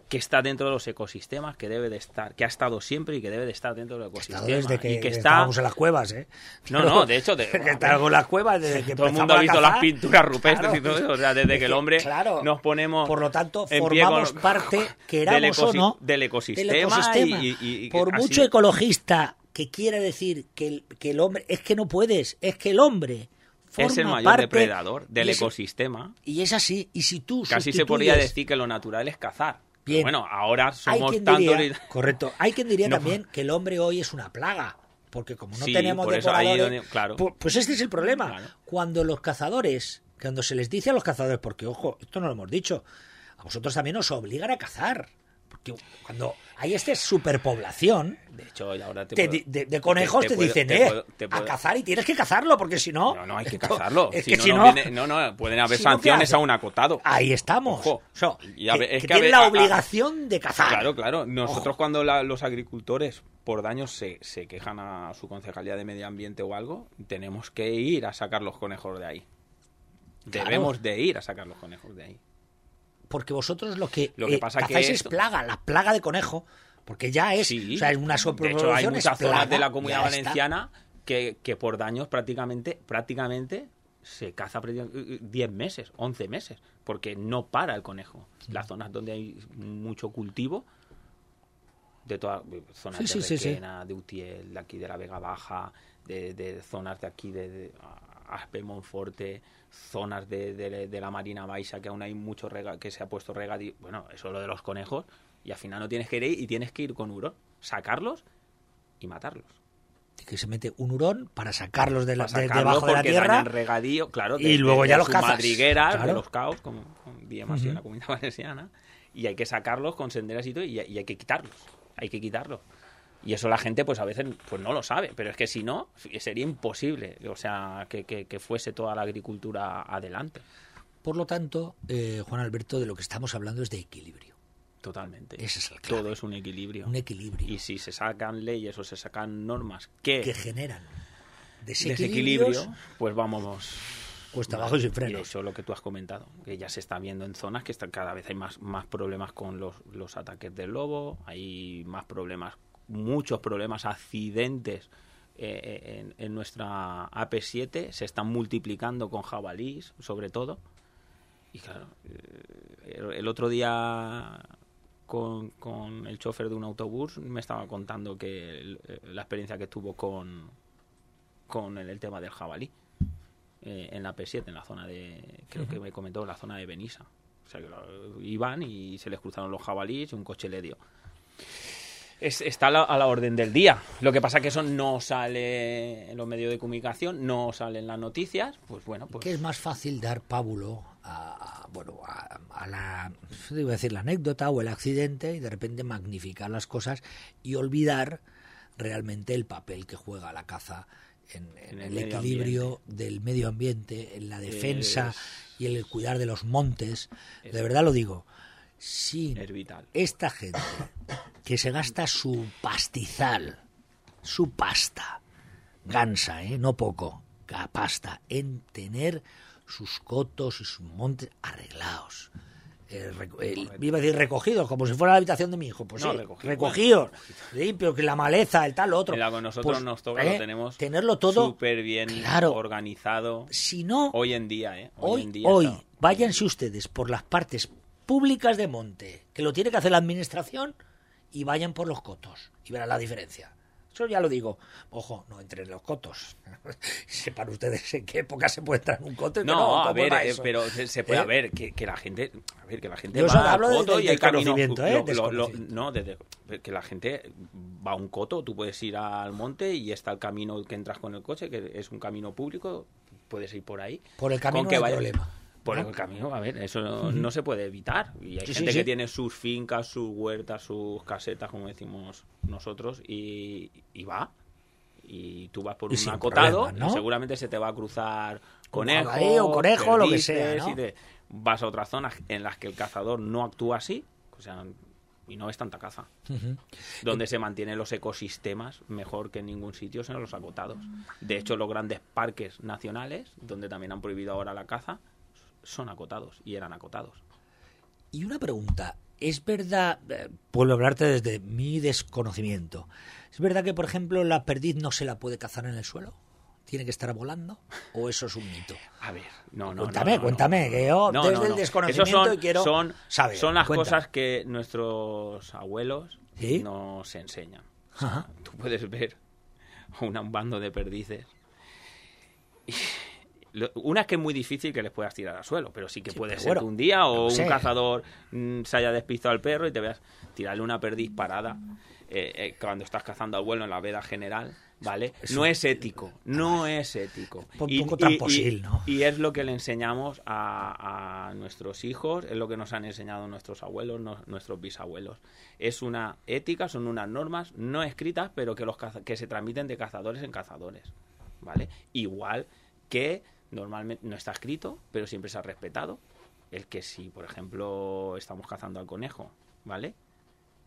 que está dentro de los ecosistemas, que debe de estar, que ha estado siempre y que debe de estar dentro del ecosistema. Desde que, y que está... en las cuevas, ¿eh? No, no, de hecho... De, que estamos en las cuevas desde que Todo el mundo ha visto las pinturas rupestres y todo eso, o sea, desde que el hombre nos ponemos Por lo tanto, formamos parte, queramos del o no, del ecosistema, Y, Por mucho ecologista que quiera decir que el, que el hombre... Es que no puedes, es que el hombre es el mayor depredador del ecosistema. Y es así. Y si tú Casi se podría decir que lo natural es cazar bueno, ahora somos tanto... correcto. Hay quien diría también que el hombre hoy es una plaga. Porque como no tenemos devoradores, claro. pues este es el problema. Cuando los cazadores, cuando se les dice a los cazadores, porque ojo, esto no lo hemos dicho, a vosotros también os obligan a cazar. Porque cuando hay esta superpoblación de, hecho, ahora de, conejos te, dicen, eh, a cazar y tienes que cazarlo, porque si no... No, no, hay que cazarlo. Es que si no, no, no, pueden haber sanciones a un acotado. Ahí estamos. es que, tienen la obligación de cazar. Claro, claro. Nosotros cuando los agricultores por daños se, se quejan a su concejalía de medio ambiente o algo, tenemos que ir a sacar los conejos de ahí. Debemos de ir a sacar los conejos de ahí porque vosotros lo que, lo que eh, pasa que es plaga, la plaga de conejo, porque ya es, o sea, una De hecho, hay muchas zonas de la comunidad valenciana que, que, por daños prácticamente, prácticamente se caza 10 meses, 11 meses, porque no para el conejo. Las zonas donde hay mucho cultivo, de todas zonas de Requena, de Utiel, de aquí de la Vega Baja, de, de zonas de aquí de, de Aspe, Monforte, zonas de, de, la Marina Baixa que aún hay mucho rega, que se ha puesto regadío. Bueno, eso es lo de los conejos. Y al final no tienes que ir y tienes que ir con hurón, sacarlos y matarlos. Que se mete un hurón para sacarlos de, la, de debajo de la tierra. regadío, claro. y luego ya los cazas. madrigueras, de los caos, como, bien más en la comunidad valenciana. Y hay que sacarlos con senderas y todo, y hay que quitarlos. Hay que quitarlos. Y eso la gente pues a veces pues no lo sabe, pero es que si no sería imposible, o sea, que, que, fuese toda la agricultura adelante. Por lo tanto, eh, Juan Alberto, de lo que estamos hablando es de equilibrio. Totalmente. Ese es el Todo es un equilibrio. Un equilibrio. Y si se sacan leyes o se sacan normas que, que generan desequilibrio, pues vamos cuesta abajo y sin freno. Eso lo que tú has comentado, que ya se está viendo en zonas que están, cada vez hay más, más problemas con los, los ataques del lobo, hay más problemas muchos problemas, accidentes eh, en, nuestra AP7, se están multiplicando con jabalís, sobre todo. Y claro, eh, el, otro día con, con, el chofer de un autobús me estaba contando que eh, la experiencia que tuvo con, con el, tema del jabalí en la AP7, en la zona de, creo que me comentó, la zona de Benissa. O sea, que iban y se les cruzaron los jabalíes y un coche le dio está a la, orden del día. Lo que pasa que eso no sale en los medios de comunicación, no sale en las noticias, pues bueno, pues... Que es más fácil dar pábulo a, bueno, a, la, iba a decir la anécdota o el accidente y de repente magnificar las cosas y olvidar realmente el papel que juega la caza en, el, equilibrio del medio ambiente, en la defensa y en el cuidar de los montes. De verdad lo digo sin esta gente que se gasta su pastizal, su pasta, gansa, ¿eh? no poco, pasta, en tener sus cotos y sus montes arreglados. Eh, iba a decir recogidos, como si fuera la habitación de mi hijo. Pues sí, recogidos, limpio, que la maleza, el tal, otro. nosotros pues, nos toca, lo ¿eh? tenemos tenerlo todo súper bien organizado. Si no, hoy en día, ¿eh? Hoy, en día hoy váyanse ustedes por las partes públicas de monte, que lo tiene que hacer la administración, y vayan por los cotos y verán la diferencia. Eso ya lo digo. Ojo, no entren en los cotos. Sepan ustedes en qué época se puede entrar en un coto. y que No, a ¿cómo ver, eh, pero se, se puede ¿Eh? a ver que, que la gente, a ver que la gente Yo va al hablo de- coto de y el camino, desconocimiento, ¿eh? lo- lo- no, desde- que la gente va a un coto, tú puedes ir al monte y está el camino que entras con el coche, que es un camino público, puedes ir por ahí. Por el camino no hay vaya- problema. Por el camino, a ver, eso no, no se puede evitar. Y hay Sí, gente sí. que tiene sus fincas, sus huertas, sus casetas, como decimos nosotros, y, y va. Y tú vas por Y un acotado problemas, ¿no? y seguramente se te va a cruzar conejo, jabalí o conejo, lo que sea, perdices, ¿no? y te- vas a otras zonas en las que el cazador no actúa así, o sea, y no es tanta caza. Donde se mantienen los ecosistemas mejor que en ningún sitio son los acotados. De hecho, los grandes parques nacionales, donde también han prohibido ahora la caza, son acotados y eran acotados. Y una pregunta, ¿es verdad, eh, puedo hablarte desde mi desconocimiento, ¿es verdad que, por ejemplo, la perdiz no se la puede cazar en el suelo? ¿Tiene que estar volando? ¿O eso es un mito? A ver, no, no. Cuéntame, no, no, cuéntame, no, que yo desde el no. desconocimiento son, quiero son, saber, Son las cosas que nuestros abuelos ¿Sí? nos enseñan. O sea. Tú puedes ver una- un bando de perdices. y Una es que es muy difícil que les puedas tirar al suelo, pero sí que Sí, puede ser bueno, que un día o un sé. cazador mm, se haya despistado al perro y te veas tirarle una perdiz parada eh, eh, cuando estás cazando al vuelo en la veda general, ¿vale? Eso- no es ético, no es ético. Un poco tramposil, ¿no? y es lo que le enseñamos a, a nuestros hijos, es lo que nos han enseñado nuestros abuelos, no- nuestros bisabuelos. Es una ética, son unas normas no escritas, pero que, los que se transmiten de cazadores en cazadores. ¿Vale? Igual que normalmente no está escrito, pero siempre se ha respetado. El que si, por ejemplo, estamos cazando al conejo, ¿vale?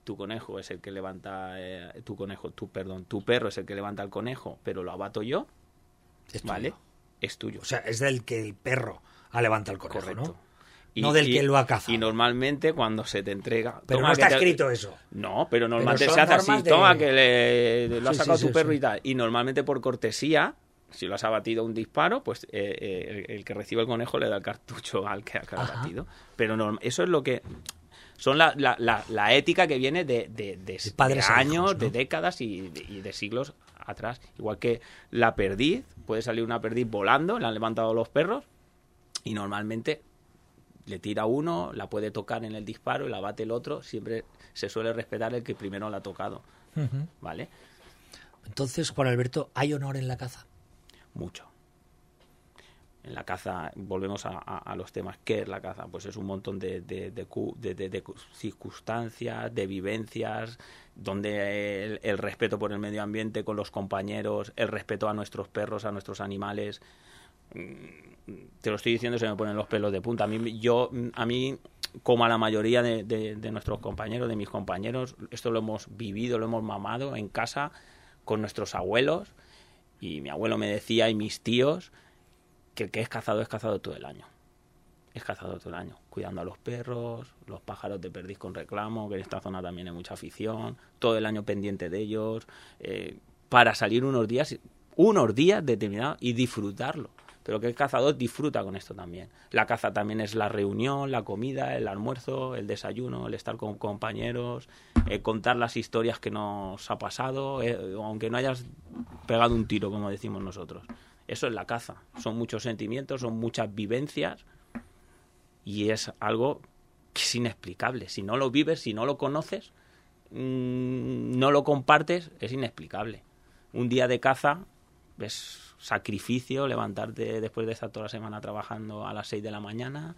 Tu conejo es el que levanta, eh, tu conejo, tu, perdón, tu perro es el que levanta al conejo, pero lo abato yo, Es ¿vale? tuyo. Es tuyo. O sea, es del que el perro ha levantado el conejo, Correcto. ¿no? No del que lo ha cazado. Y normalmente cuando se te entrega... Pero toma, no está te- escrito eso. No, pero normalmente se hace así. de- Toma, que le, lo ha sacado sí, tu sí, perro y tal. Y normalmente por cortesía, si lo has abatido un disparo, pues eh, eh, el, el que recibe el conejo le da el cartucho al que, ha abatido. Pero norm- eso es lo que... Son la, la, la, la ética que viene de, de, de- de padres a años, hijos, ¿no? de décadas y de, y de siglos atrás. Igual que la perdiz, puede salir una perdiz volando, la han levantado los perros y normalmente le tira uno, la puede tocar en el disparo y la bate el otro. Siempre se suele respetar el que primero la ha tocado. ¿vale? Entonces, Juan Alberto, ¿hay honor en la caza? Mucho. En la caza, volvemos a, a- los temas. ¿Qué es la caza? Pues es un montón de, de- de cu- de- de- de circunstancias, de vivencias, donde el, el respeto por el medio ambiente con los compañeros, el respeto a nuestros perros, a nuestros animales. Mm, Te lo estoy diciendo, se me ponen los pelos de punta. A mí, yo, a mí como a la mayoría de nuestros compañeros, de mis compañeros, esto lo hemos vivido, lo hemos mamado en casa con nuestros abuelos. Y mi abuelo me decía, y mis tíos, que el que es cazado es cazado todo el año. Es cazado todo el año, cuidando a los perros, los pájaros de perdiz con reclamo, que en esta zona también hay mucha afición, todo el año pendiente de ellos, eh, para salir unos días, unos días determinados y disfrutarlo. Pero que el cazador disfruta con esto también. La caza también es la reunión, la comida, el almuerzo, el desayuno, el estar con compañeros, eh, contar las historias que nos ha pasado, eh, aunque no hayas pegado un tiro, como decimos nosotros. Eso es la caza. Son muchos sentimientos, son muchas vivencias y es algo que es inexplicable. Si no lo vives, si no lo conoces, mm, no lo compartes, es inexplicable. Un día de caza es sacrificio levantarte después de estar toda la semana trabajando a las 6 de la mañana,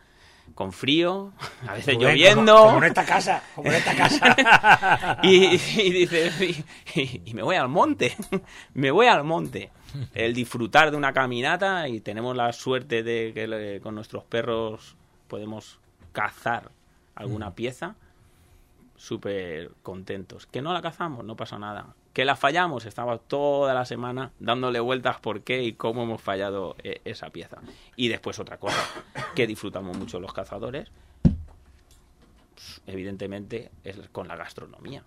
con frío, a veces Rubén, lloviendo. Como, como en esta casa, como en esta casa. y, y dices, y, y- y me voy al monte, me voy al monte. El disfrutar de una caminata y tenemos la suerte de que le- con nuestros perros podemos cazar alguna pieza, súper contentos. Que no la cazamos, no pasa nada. Que la fallamos, estaba toda la semana dándole vueltas por qué y cómo hemos fallado eh, esa pieza. Y después otra cosa, que disfrutamos mucho los cazadores, evidentemente es con la gastronomía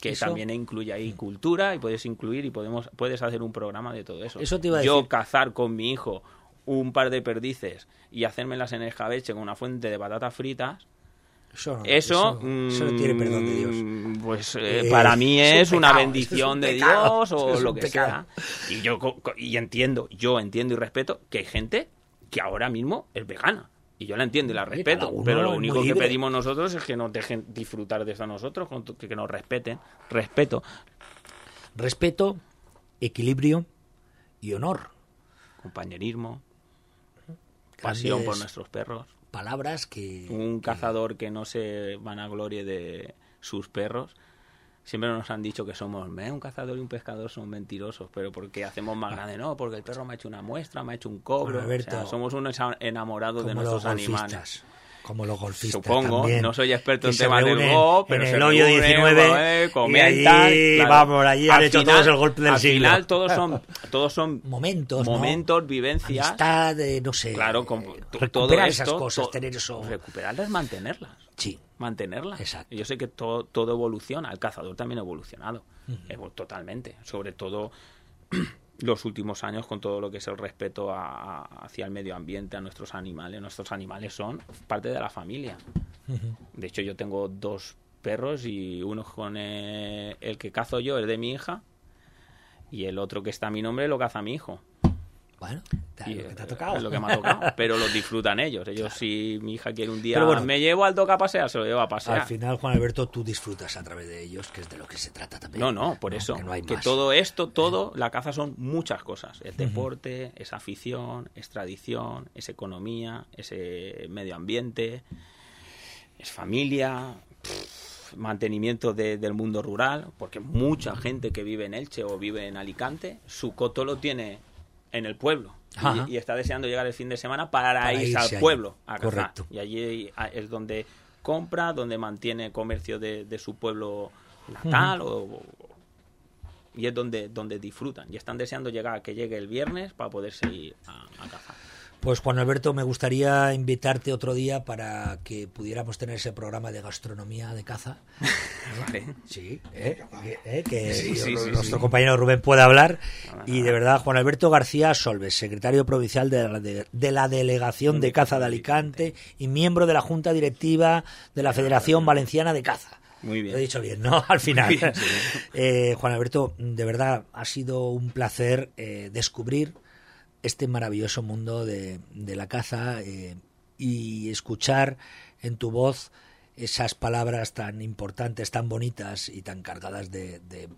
que Eso- también incluye ahí cultura y puedes incluir y podemos puedes hacer un programa de todo eso. Eso te iba a Yo decir. cazar con mi hijo un par de perdices y hacérmelas en el escabeche con una fuente de patatas fritas, Eso, no- Eso, eso- eso no tiene perdón de Dios. mm, Pues eh, Eh, para mí es un es, una bendición es un de Dios o lo que pecado. sea. Y yo y entiendo, yo entiendo y respeto que hay gente que ahora mismo es vegana. Y yo la entiendo y la respeto. uno Pero lo único que pedimos nosotros es que nos dejen disfrutar de eso a nosotros, que nos respeten. Respeto. Respeto, equilibrio y honor. Compañerismo. Pasión por nuestros perros. Palabras que... un cazador que no se vanaglorie de sus perros. Siempre nos han dicho que somos "Eh, un cazador y un pescador son mentirosos, pero porque hacemos más grande, no, porque el perro me ha hecho una muestra, me ha hecho un cobro. Bueno, Alberto, o sea, somos unos enamorados de nuestros animales. Como los golfistas Supongo, también, no soy experto en se temas del golf, pero en se el hoyo reúnen, 19 eh, comentan, y allí, claro. vamos, allí han Al hecho final- todos el golpe del al siglo. final todos son, todos son Momentos, ¿no? momentos, vivencias. Amistad, eh, no sé. Claro, con, eh, to- recuperar todo esas esto, cosas, to- tener eso... Recuperarlas, mantenerlas Sí, mantenerlas. Exacto. Yo sé que todo, todo evoluciona, el cazador también ha evolucionado, Evo- totalmente, sobre todo los últimos años con todo lo que es el respeto a- hacia el medio ambiente, a nuestros animales. Nuestros animales son parte de la familia. De hecho, yo tengo dos perros y uno con eh, el que cazo yo es de mi hija y el otro que está a mi nombre lo caza mi hijo. Bueno, Y, lo que te ha eh, tocado. Es lo que me ha tocado. Pero lo disfrutan ellos. Ellos, si mi hija quiere un día, Pero bueno. me llevo al toca a pasear, se lo llevo a pasear. Al final, Juan Alberto, tú disfrutas a través de ellos, que es de lo que se trata también. No, no, por eso. Que no hay que más. todo esto, todo, la caza son muchas cosas. Es deporte, es afición, es tradición, es economía, es eh, medio ambiente, es familia, pff, mantenimiento de- del mundo rural, porque mucha gente que vive en Elche o vive en Alicante, su coto lo tiene en el pueblo. Y- está deseando llegar el fin de semana para, Para irse irse al pueblo a cazar. Correcto. Y allí es donde compra, donde mantiene comercio de, de su pueblo natal o, y es donde, donde disfrutan. Y están deseando llegar que llegue el viernes para poderse ir a, a cazar. Pues Juan Alberto, me gustaría invitarte otro día para que pudiéramos tener ese programa de gastronomía de caza. Vale. Sí, ¿eh? ¿Eh? que Sí, sí, sí, nuestro compañero Rubén pueda hablar. Nada, Y de verdad, Juan Alberto García Solves, secretario provincial de la, de, de la Delegación de Caza de Alicante y miembro de la Junta Directiva de la Federación Valenciana de Caza. Muy bien. Lo he dicho bien, ¿no? Al final. Muy bien, sí. Eh, Juan Alberto, de verdad ha sido un placer eh, descubrir este maravilloso mundo de, de la caza eh, y escuchar en tu voz esas palabras tan importantes, tan bonitas y tan cargadas de, de-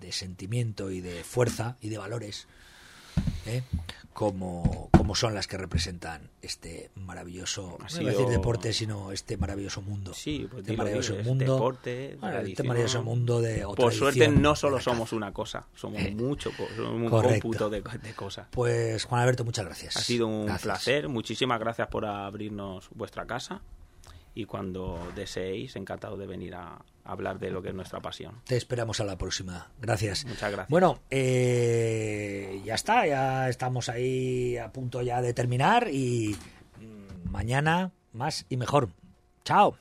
de sentimiento y de fuerza y de valores, ¿eh? como, como son las que representan este maravilloso, no a decir sido- deporte, sino este maravilloso mundo. Sí, pues este maravilloso mundo, deporte, bueno, este maravilloso mundo de o Por suerte no solo somos una cosa, somos Eh, mucho, somos un correcto. cómputo de, de cosas. Pues Juan Alberto, muchas gracias. Ha sido un Gracias. placer, muchísimas gracias por abrirnos vuestra casa y cuando deseéis, encantado de venir a hablar de lo que es nuestra pasión. Te esperamos a la próxima. Gracias. Muchas gracias. Bueno, eh, ya está, ya estamos ahí a punto ya de terminar y mm, mañana más y mejor. Chao.